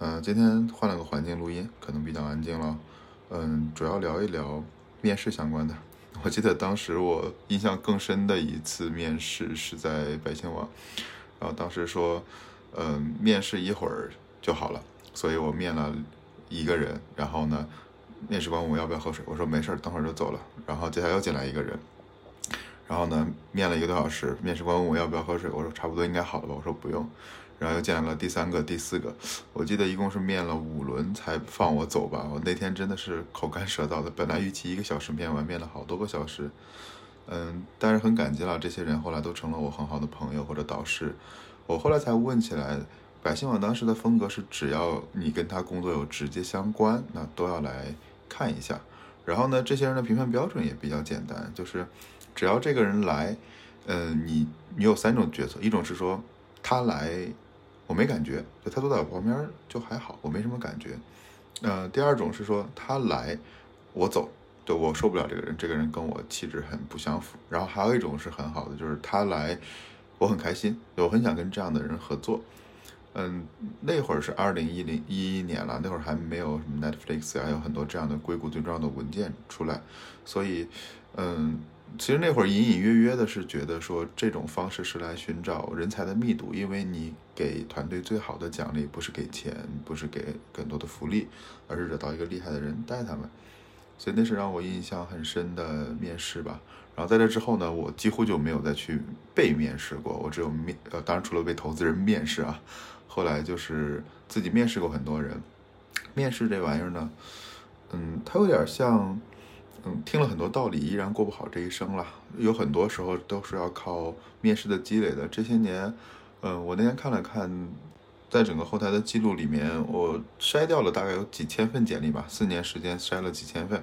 嗯，今天换了个环境录音，可能比较安静了。嗯，主要聊一聊面试相关的。我记得当时我印象更深的一次面试是在百姓网，然后当时说，嗯，面试一会儿就好了，所以我面了一个人，然后呢，面试官问我要不要喝水，我说没事儿，等会儿就走了。然后接下来又进来一个人，然后呢，面了一个多小时，面试官问我要不要喝水，我说差不多应该好了吧，我说不用。然后又进来了第三个、第四个，我记得一共是面了五轮才放我走吧。我那天真的是口干舌燥的，本来预期一个小时面完，面了好多个小时。嗯，但是很感激了，这些人后来都成了我很好的朋友或者导师。我后来才问起来，百姓网当时的风格是，只要你跟他工作有直接相关，那都要来看一下。然后呢，这些人的评判标准也比较简单，就是只要这个人来，嗯，你你有三种决策，一种是说他来。我没感觉，就他坐在我旁边就还好，我没什么感觉。呃，第二种是说他来，我走，对我受不了这个人，这个人跟我气质很不相符。然后还有一种是很好的，就是他来，我很开心，我很想跟这样的人合作。嗯，那会儿是二零一零一一年了，那会儿还没有什么 Netflix 啊，有很多这样的硅谷最重要的文件出来，所以，嗯。其实那会儿隐隐约约的是觉得说这种方式是来寻找人才的密度，因为你给团队最好的奖励不是给钱，不是给更多的福利，而是惹到一个厉害的人带他们。所以那是让我印象很深的面试吧。然后在这之后呢，我几乎就没有再去被面试过，我只有面呃，当然除了被投资人面试啊，后来就是自己面试过很多人。面试这玩意儿呢，嗯，它有点像。嗯，听了很多道理，依然过不好这一生了。有很多时候都是要靠面试的积累的。这些年，嗯，我那天看了看，在整个后台的记录里面，我筛掉了大概有几千份简历吧，四年时间筛了几千份。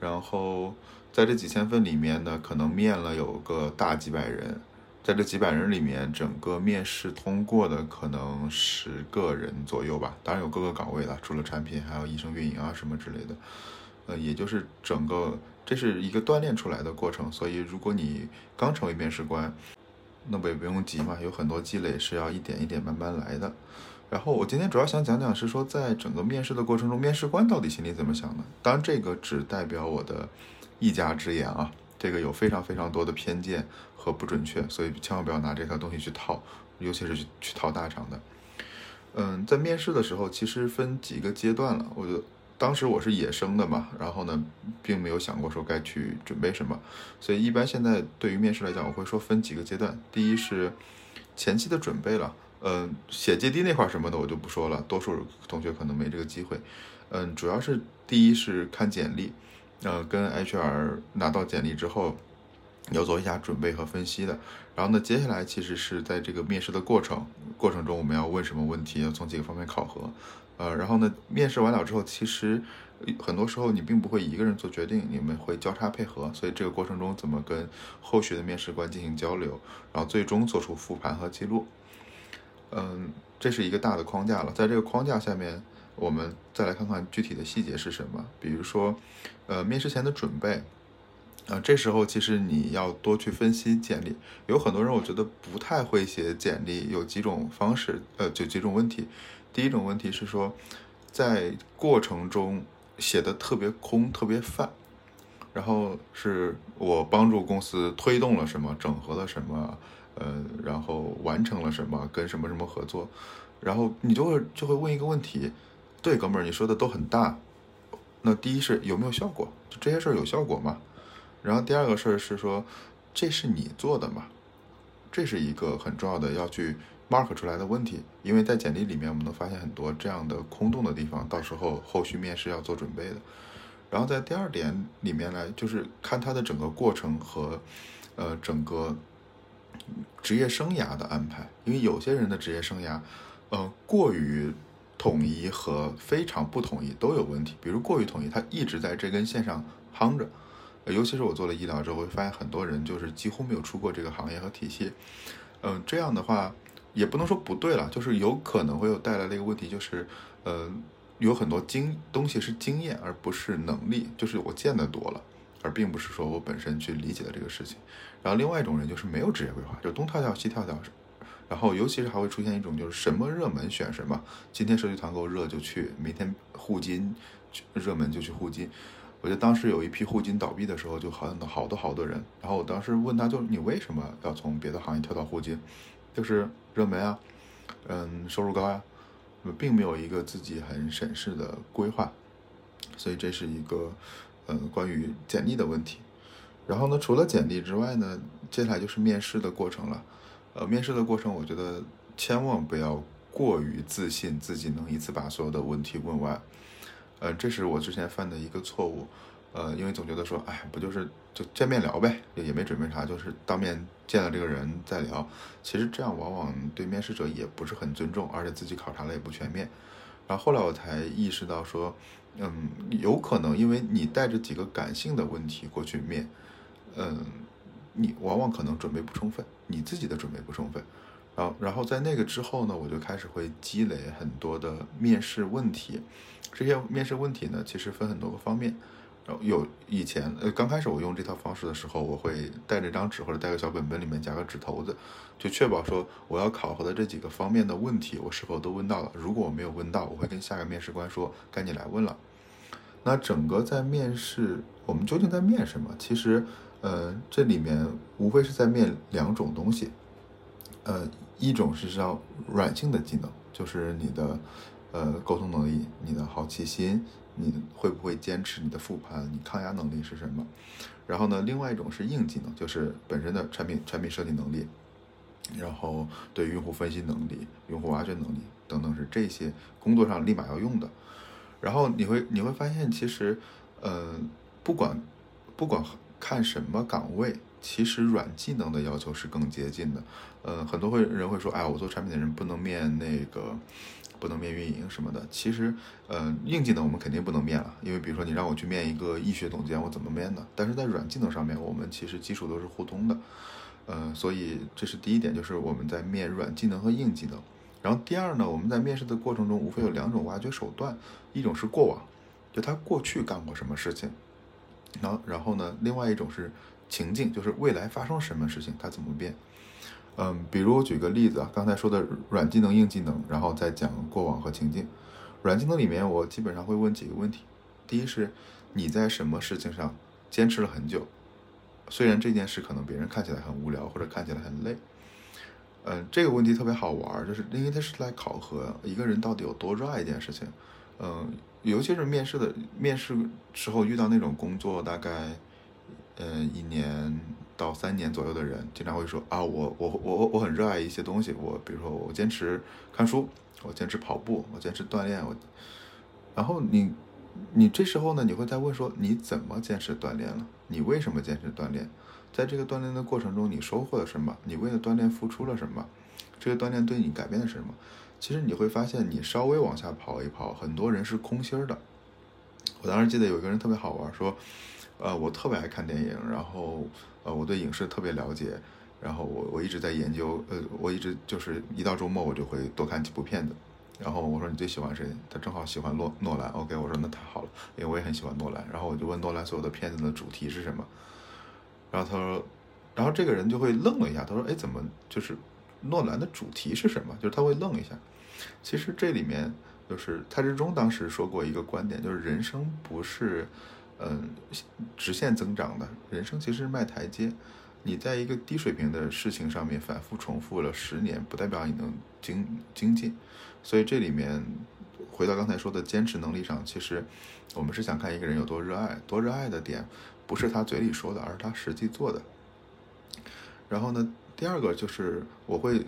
然后在这几千份里面呢，可能面了有个大几百人，在这几百人里面，整个面试通过的可能十个人左右吧。当然有各个岗位了，除了产品，还有医生、运营啊什么之类的。呃，也就是整个这是一个锻炼出来的过程，所以如果你刚成为面试官，那么也不用急嘛，有很多积累是要一点一点慢慢来的。然后我今天主要想讲讲是说，在整个面试的过程中，面试官到底心里怎么想的？当然，这个只代表我的一家之言啊，这个有非常非常多的偏见和不准确，所以千万不要拿这套东西去套，尤其是去去套大厂的。嗯，在面试的时候，其实分几个阶段了，我觉得。当时我是野生的嘛，然后呢，并没有想过说该去准备什么，所以一般现在对于面试来讲，我会说分几个阶段。第一是前期的准备了，嗯，写简历那块什么的我就不说了，多数同学可能没这个机会。嗯，主要是第一是看简历，呃，跟 HR 拿到简历之后，要做一下准备和分析的。然后呢，接下来其实是在这个面试的过程过程中，我们要问什么问题，要从几个方面考核。呃，然后呢，面试完了之后，其实很多时候你并不会一个人做决定，你们会交叉配合，所以这个过程中怎么跟后续的面试官进行交流，然后最终做出复盘和记录，嗯，这是一个大的框架了。在这个框架下面，我们再来看看具体的细节是什么，比如说，呃，面试前的准备，啊，这时候其实你要多去分析简历，有很多人我觉得不太会写简历，有几种方式，呃，就几种问题。第一种问题是说，在过程中写的特别空、特别泛，然后是我帮助公司推动了什么、整合了什么，呃，然后完成了什么、跟什么什么合作，然后你就会就会问一个问题：对，哥们儿，你说的都很大，那第一是有没有效果？就这些事儿有效果吗？然后第二个事儿是说，这是你做的吗？这是一个很重要的要去。mark 出来的问题，因为在简历里面我们能发现很多这样的空洞的地方，到时候后续面试要做准备的。然后在第二点里面来，就是看他的整个过程和，呃，整个职业生涯的安排。因为有些人的职业生涯，呃，过于统一和非常不统一都有问题。比如过于统一，他一直在这根线上夯着，尤其是我做了医疗之后，会发现很多人就是几乎没有出过这个行业和体系。嗯，这样的话。也不能说不对了，就是有可能会有带来的一个问题，就是，呃，有很多经东西是经验而不是能力，就是我见得多了，而并不是说我本身去理解了这个事情。然后另外一种人就是没有职业规划，就东跳跳西跳跳，然后尤其是还会出现一种就是什么热门选什么，今天社区团购热就去，明天互金热门就去互金。我记得当时有一批互金倒闭的时候，就好像好多好多人。然后我当时问他，就你为什么要从别的行业跳到互金？就是热门啊，嗯，收入高呀，并没有一个自己很审视的规划。所以这是一个，嗯，关于简历的问题。然后呢，除了简历之外呢，接下来就是面试的过程了。呃，面试的过程，我觉得千万不要过于自信，自己能一次把所有的问题问完。呃，这是我之前犯的一个错误，呃，因为总觉得说，哎，不就是就见面聊呗，也没准备啥，就是当面见了这个人再聊。其实这样往往对面试者也不是很尊重，而且自己考察了也不全面。然后后来我才意识到说，嗯，有可能因为你带着几个感性的问题过去面，嗯，你往往可能准备不充分，你自己的准备不充分。然后，然后在那个之后呢，我就开始会积累很多的面试问题。这些面试问题呢，其实分很多个方面。然后有以前呃，刚开始我用这套方式的时候，我会带着张纸或者带个小本本，里面夹个纸头子，就确保说我要考核的这几个方面的问题，我是否都问到了。如果我没有问到，我会跟下个面试官说，该你来问了。那整个在面试，我们究竟在面什么？其实，呃，这里面无非是在面两种东西。呃，一种是叫软性的技能，就是你的。呃，沟通能力，你的好奇心，你会不会坚持你的复盘？你抗压能力是什么？然后呢，另外一种是硬技能，就是本身的产品产品设计能力，然后对用户分析能力、用户挖掘能力等等，是这些工作上立马要用的。然后你会你会发现，其实，呃，不管不管看什么岗位，其实软技能的要求是更接近的。呃，很多会人会说，哎，我做产品的人不能面那个。不能面运营什么的，其实，呃，硬技能我们肯定不能面了，因为比如说你让我去面一个医学总监，我怎么面呢？但是在软技能上面，我们其实基础都是互通的，呃，所以这是第一点，就是我们在面软技能和硬技能。然后第二呢，我们在面试的过程中，无非有两种挖掘手段，一种是过往，就他过去干过什么事情，然后然后呢，另外一种是情境，就是未来发生什么事情，他怎么变。嗯，比如我举个例子啊，刚才说的软技能、硬技能，然后再讲过往和情境。软技能里面，我基本上会问几个问题。第一是，你在什么事情上坚持了很久？虽然这件事可能别人看起来很无聊，或者看起来很累。嗯，这个问题特别好玩，就是因为它是来考核一个人到底有多热爱一件事情。嗯，尤其是面试的面试时候遇到那种工作大概，嗯，一年。到三年左右的人，经常会说啊，我我我我很热爱一些东西，我比如说我坚持看书，我坚持跑步，我坚持锻炼，我，然后你你这时候呢，你会在问说你怎么坚持锻炼了？你为什么坚持锻炼？在这个锻炼的过程中，你收获了什么？你为了锻炼付出了什么？这个锻炼对你改变了什么？其实你会发现，你稍微往下跑一跑，很多人是空心儿的。我当时记得有一个人特别好玩，说。呃，我特别爱看电影，然后呃，我对影视特别了解，然后我我一直在研究，呃，我一直就是一到周末我就会多看几部片子，然后我说你最喜欢谁？他正好喜欢诺诺兰，OK，我说那太好了，因为我也很喜欢诺兰，然后我就问诺兰所有的片子的主题是什么，然后他说，然后这个人就会愣了一下，他说，哎，怎么就是诺兰的主题是什么？就是他会愣一下，其实这里面就是蔡志忠当时说过一个观点，就是人生不是。嗯，直线增长的人生其实是迈台阶。你在一个低水平的事情上面反复重复了十年，不代表你能精精进。所以这里面回到刚才说的坚持能力上，其实我们是想看一个人有多热爱，多热爱的点不是他嘴里说的，而是他实际做的。然后呢，第二个就是我会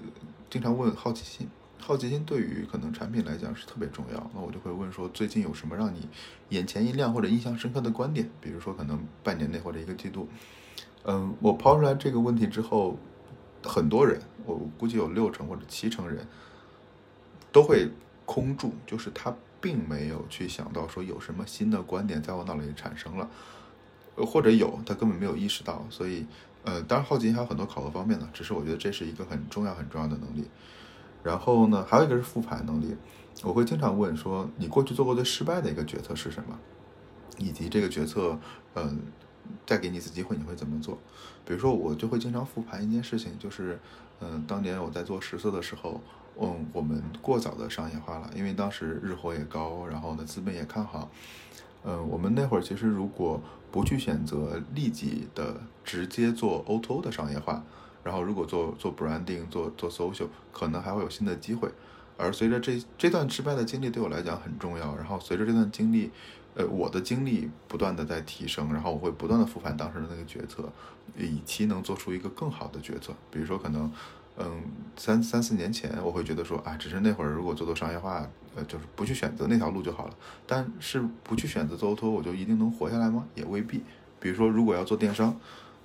经常问好奇心。好奇心对于可能产品来讲是特别重要，那我就会问说最近有什么让你眼前一亮或者印象深刻的观点？比如说可能半年内或者一个季度，嗯，我抛出来这个问题之后，很多人，我估计有六成或者七成人都会空住，就是他并没有去想到说有什么新的观点在我脑里产生了，或者有他根本没有意识到，所以呃，当然好奇心还有很多考核方面呢，只是我觉得这是一个很重要很重要的能力。然后呢，还有一个是复盘能力，我会经常问说，你过去做过最失败的一个决策是什么？以及这个决策，嗯，再给你一次机会，你会怎么做？比如说，我就会经常复盘一件事情，就是，嗯，当年我在做实测的时候，嗯，我们过早的商业化了，因为当时日活也高，然后呢资本也看好。嗯，我们那会儿其实如果不去选择立即的直接做 O2O 的商业化，然后如果做做 branding 做做 social，可能还会有新的机会。而随着这这段失败的经历对我来讲很重要，然后随着这段经历，呃，我的经历不断的在提升，然后我会不断的复盘当时的那个决策，以期能做出一个更好的决策。比如说可能，嗯，三三四年前我会觉得说啊，只是那会儿如果做做商业化。呃，就是不去选择那条路就好了。但是不去选择做 O2O，我就一定能活下来吗？也未必。比如说，如果要做电商，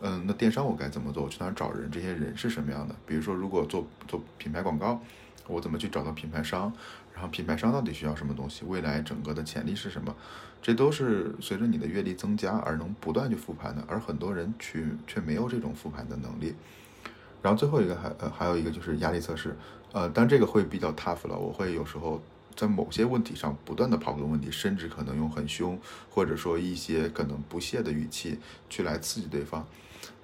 嗯，那电商我该怎么做？我去哪找人？这些人是什么样的？比如说，如果做做品牌广告，我怎么去找到品牌商？然后品牌商到底需要什么东西？未来整个的潜力是什么？这都是随着你的阅历增加而能不断去复盘的。而很多人去却没有这种复盘的能力。然后最后一个还呃还有一个就是压力测试，呃，但这个会比较 tough 了。我会有时候。在某些问题上不断的刨根问底，甚至可能用很凶，或者说一些可能不屑的语气去来刺激对方，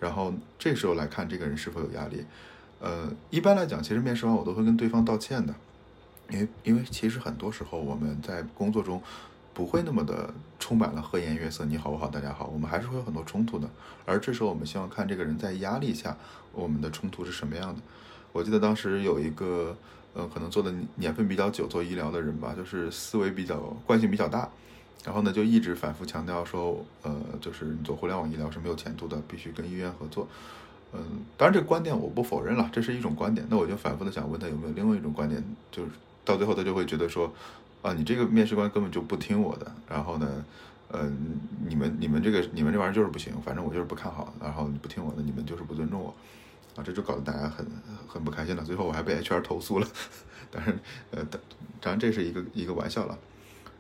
然后这时候来看这个人是否有压力。呃，一般来讲，其实面试完我都会跟对方道歉的，因为因为其实很多时候我们在工作中不会那么的充满了和颜悦色，你好我好大家好，我们还是会有很多冲突的。而这时候我们希望看这个人在压力下我们的冲突是什么样的。我记得当时有一个。呃，可能做的年份比较久，做医疗的人吧，就是思维比较惯性比较大，然后呢，就一直反复强调说，呃，就是你做互联网医疗是没有前途的，必须跟医院合作。嗯，当然这个观点我不否认了，这是一种观点。那我就反复的想问他有没有另外一种观点，就是到最后他就会觉得说，啊，你这个面试官根本就不听我的，然后呢，呃，你们你们这个你们这玩意儿就是不行，反正我就是不看好，然后你不听我的，你们就是不尊重我。啊，这就搞得大家很很不开心了。最后我还被 HR 投诉了，但是呃，当然这是一个一个玩笑了。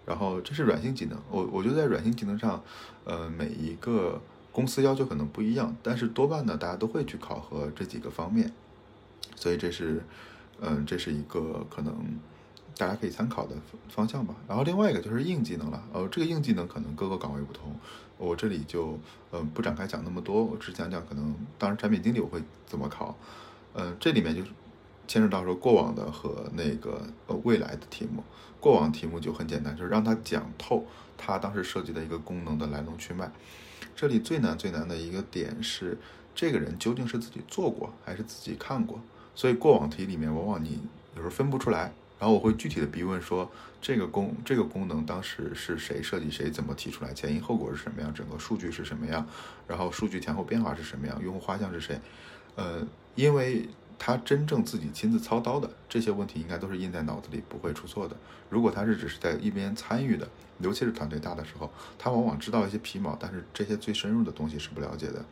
然后这是软性技能，我我觉得在软性技能上，呃，每一个公司要求可能不一样，但是多半呢，大家都会去考核这几个方面。所以这是，嗯，这是一个可能。大家可以参考的方向吧。然后另外一个就是硬技能了。呃，这个硬技能可能各个岗位不同，我这里就嗯不展开讲那么多。我只讲讲可能，当然产品经理我会怎么考。嗯，这里面就是牵扯到说过往的和那个呃未来的题目。过往题目就很简单，就是让他讲透他当时设计的一个功能的来龙去脉。这里最难最难的一个点是，这个人究竟是自己做过还是自己看过。所以过往题里面往往你有时候分不出来。然后我会具体的逼问说，这个功这个功能当时是谁设计，谁怎么提出来，前因后果是什么样，整个数据是什么样，然后数据前后变化是什么样，用户画像是谁，呃，因为他真正自己亲自操刀的这些问题，应该都是印在脑子里，不会出错的。如果他是只是在一边参与的，尤其是团队大的时候，他往往知道一些皮毛，但是这些最深入的东西是不了解的。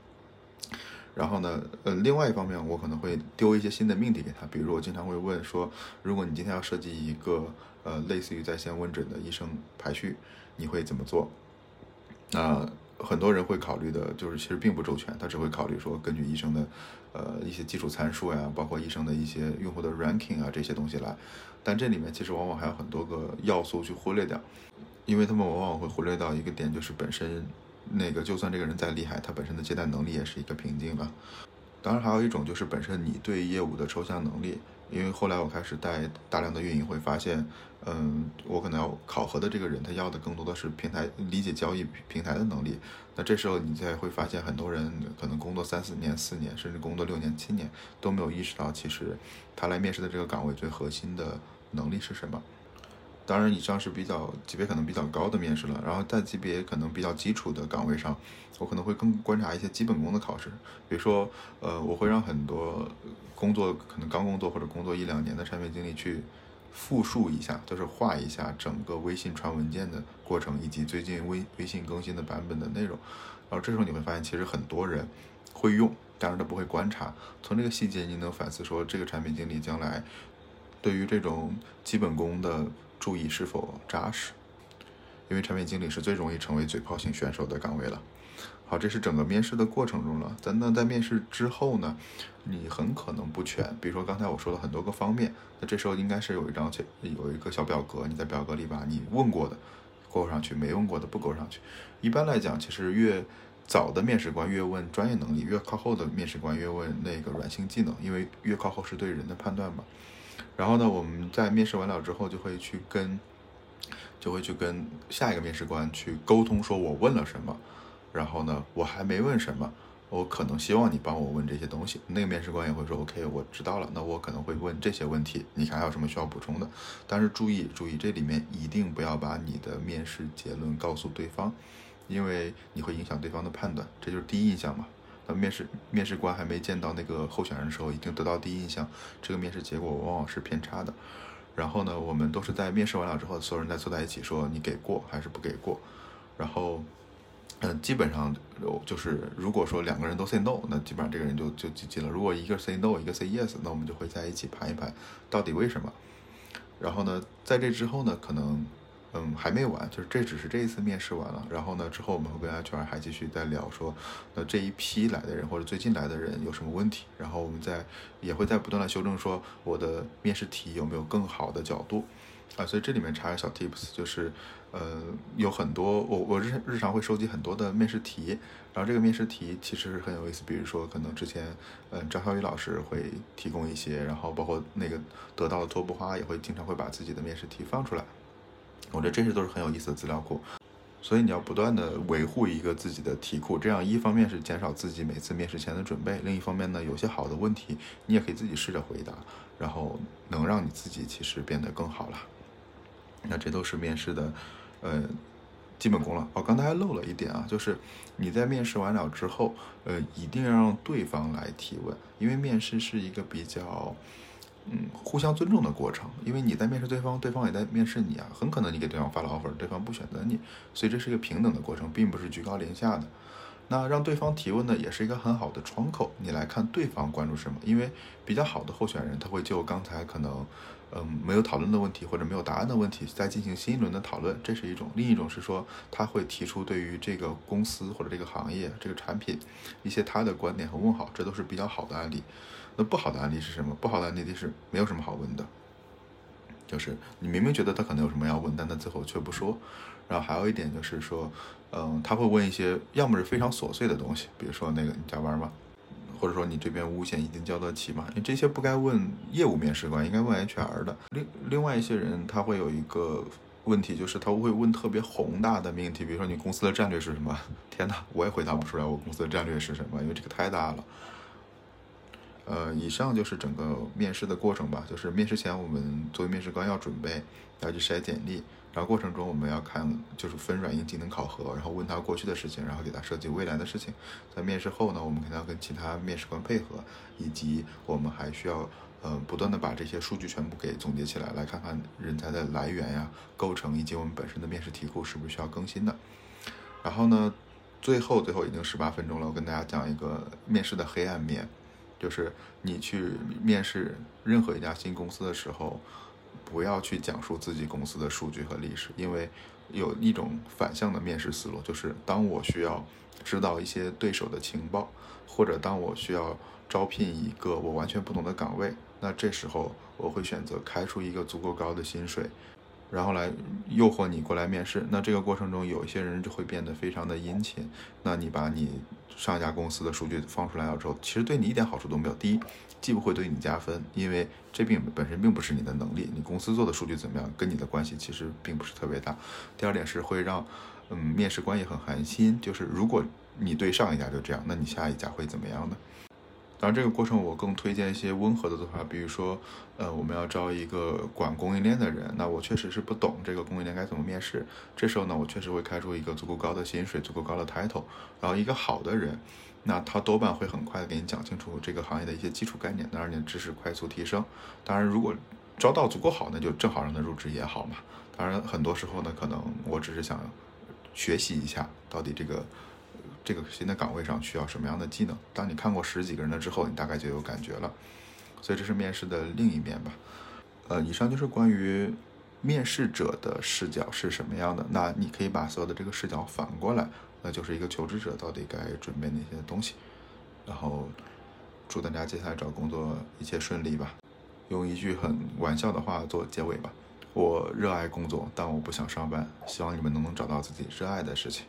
然后呢，呃，另外一方面，我可能会丢一些新的命题给他，比如我经常会问说，如果你今天要设计一个呃类似于在线问诊的医生排序，你会怎么做？那很多人会考虑的就是其实并不周全，他只会考虑说根据医生的呃一些基础参数呀，包括医生的一些用户的 ranking 啊这些东西来，但这里面其实往往还有很多个要素去忽略掉，因为他们往往会忽略到一个点，就是本身。那个，就算这个人再厉害，他本身的接待能力也是一个瓶颈了。当然，还有一种就是本身你对业务的抽象能力。因为后来我开始带大量的运营，会发现，嗯，我可能要考核的这个人，他要的更多的是平台理解交易平台的能力。那这时候你才会发现，很多人可能工作三四年、四年，甚至工作六年、七年，都没有意识到，其实他来面试的这个岗位最核心的能力是什么。当然，以上是比较级别可能比较高的面试了。然后在级别可能比较基础的岗位上，我可能会更观察一些基本功的考试。比如说，呃，我会让很多工作可能刚工作或者工作一两年的产品经理去复述一下，就是画一下整个微信传文件的过程，以及最近微微信更新的版本的内容。然后这时候你会发现，其实很多人会用，但是他不会观察。从这个细节，你能反思说，这个产品经理将来对于这种基本功的。注意是否扎实，因为产品经理是最容易成为嘴炮型选手的岗位了。好，这是整个面试的过程中了。咱那在面试之后呢，你很可能不全。比如说刚才我说了很多个方面，那这时候应该是有一张有一个小表格，你在表格里把你问过的勾上去，没问过的不勾上去。一般来讲，其实越早的面试官越问专业能力，越靠后的面试官越问那个软性技能，因为越靠后是对人的判断嘛。然后呢，我们在面试完了之后，就会去跟，就会去跟下一个面试官去沟通，说我问了什么，然后呢，我还没问什么，我可能希望你帮我问这些东西。那个面试官也会说，OK，我知道了，那我可能会问这些问题，你看还有什么需要补充的？但是注意注意，这里面一定不要把你的面试结论告诉对方，因为你会影响对方的判断，这就是第一印象嘛。那面试面试官还没见到那个候选人的时候，已经得到第一印象，这个面试结果往往是偏差的。然后呢，我们都是在面试完了之后，所有人再坐在一起说你给过还是不给过。然后，嗯，基本上就是如果说两个人都 say no，那基本上这个人就就 GG 了。如果一个 say no，一个 say yes，那我们就会在一起盘一盘到底为什么。然后呢，在这之后呢，可能。嗯，还没完，就是这只是这一次面试完了，然后呢，之后我们会跟 HR 还继续再聊，说那这一批来的人或者最近来的人有什么问题，然后我们再也会在不断的修正，说我的面试题有没有更好的角度啊，所以这里面插个小 tips，就是呃有很多我我日日常会收集很多的面试题，然后这个面试题其实很有意思，比如说可能之前嗯张小雨老师会提供一些，然后包括那个得到的托布花也会经常会把自己的面试题放出来。我觉得这些都是很有意思的资料库，所以你要不断的维护一个自己的题库，这样一方面是减少自己每次面试前的准备，另一方面呢，有些好的问题你也可以自己试着回答，然后能让你自己其实变得更好了。那这都是面试的，呃，基本功了。哦，刚才还漏了一点啊，就是你在面试完了之后，呃，一定要让对方来提问，因为面试是一个比较。嗯，互相尊重的过程，因为你在面试对方，对方也在面试你啊。很可能你给对方发了 offer，对方不选择你，所以这是一个平等的过程，并不是居高临下的。那让对方提问呢，也是一个很好的窗口，你来看对方关注什么。因为比较好的候选人，他会就刚才可能嗯没有讨论的问题或者没有答案的问题，再进行新一轮的讨论，这是一种。另一种是说，他会提出对于这个公司或者这个行业、这个产品一些他的观点和问号，这都是比较好的案例。那不好的案例是什么？不好的案例是没有什么好问的，就是你明明觉得他可能有什么要问，但他最后却不说。然后还有一点就是说，嗯，他会问一些要么是非常琐碎的东西，比如说那个你加班吗？或者说你这边五险已经交得起吗？你这些不该问业务面试官，应该问 HR 的。另另外一些人他会有一个问题，就是他会问特别宏大的命题，比如说你公司的战略是什么？天哪，我也回答不出来我公司的战略是什么，因为这个太大了。呃，以上就是整个面试的过程吧。就是面试前，我们作为面试官要准备，要去筛简历，然后过程中我们要看，就是分软硬技能考核，然后问他过去的事情，然后给他设计未来的事情。在面试后呢，我们肯定要跟其他面试官配合，以及我们还需要呃不断的把这些数据全部给总结起来，来看看人才的来源呀、构成以及我们本身的面试题库是不是需要更新的。然后呢，最后最后已经十八分钟了，我跟大家讲一个面试的黑暗面。就是你去面试任何一家新公司的时候，不要去讲述自己公司的数据和历史，因为有一种反向的面试思路，就是当我需要知道一些对手的情报，或者当我需要招聘一个我完全不懂的岗位，那这时候我会选择开出一个足够高的薪水。然后来诱惑你过来面试，那这个过程中有一些人就会变得非常的殷勤。那你把你上一家公司的数据放出来了之后，其实对你一点好处都没有。第一，既不会对你加分，因为这并本身并不是你的能力，你公司做的数据怎么样，跟你的关系其实并不是特别大。第二点是会让嗯面试官也很寒心，就是如果你对上一家就这样，那你下一家会怎么样呢？当然，这个过程我更推荐一些温和的做法，比如说，呃，我们要招一个管供应链的人，那我确实是不懂这个供应链该怎么面试，这时候呢，我确实会开出一个足够高的薪水、足够高的 title，然后一个好的人，那他多半会很快的给你讲清楚这个行业的一些基础概念，能让你的知识快速提升。当然，如果招到足够好，那就正好让他入职也好嘛。当然，很多时候呢，可能我只是想学习一下到底这个。这个新的岗位上需要什么样的技能？当你看过十几个人了之后，你大概就有感觉了。所以这是面试的另一面吧。呃，以上就是关于面试者的视角是什么样的。那你可以把所有的这个视角反过来，那就是一个求职者到底该准备哪些东西。然后祝大家接下来找工作一切顺利吧。用一句很玩笑的话做结尾吧：我热爱工作，但我不想上班。希望你们都能找到自己热爱的事情。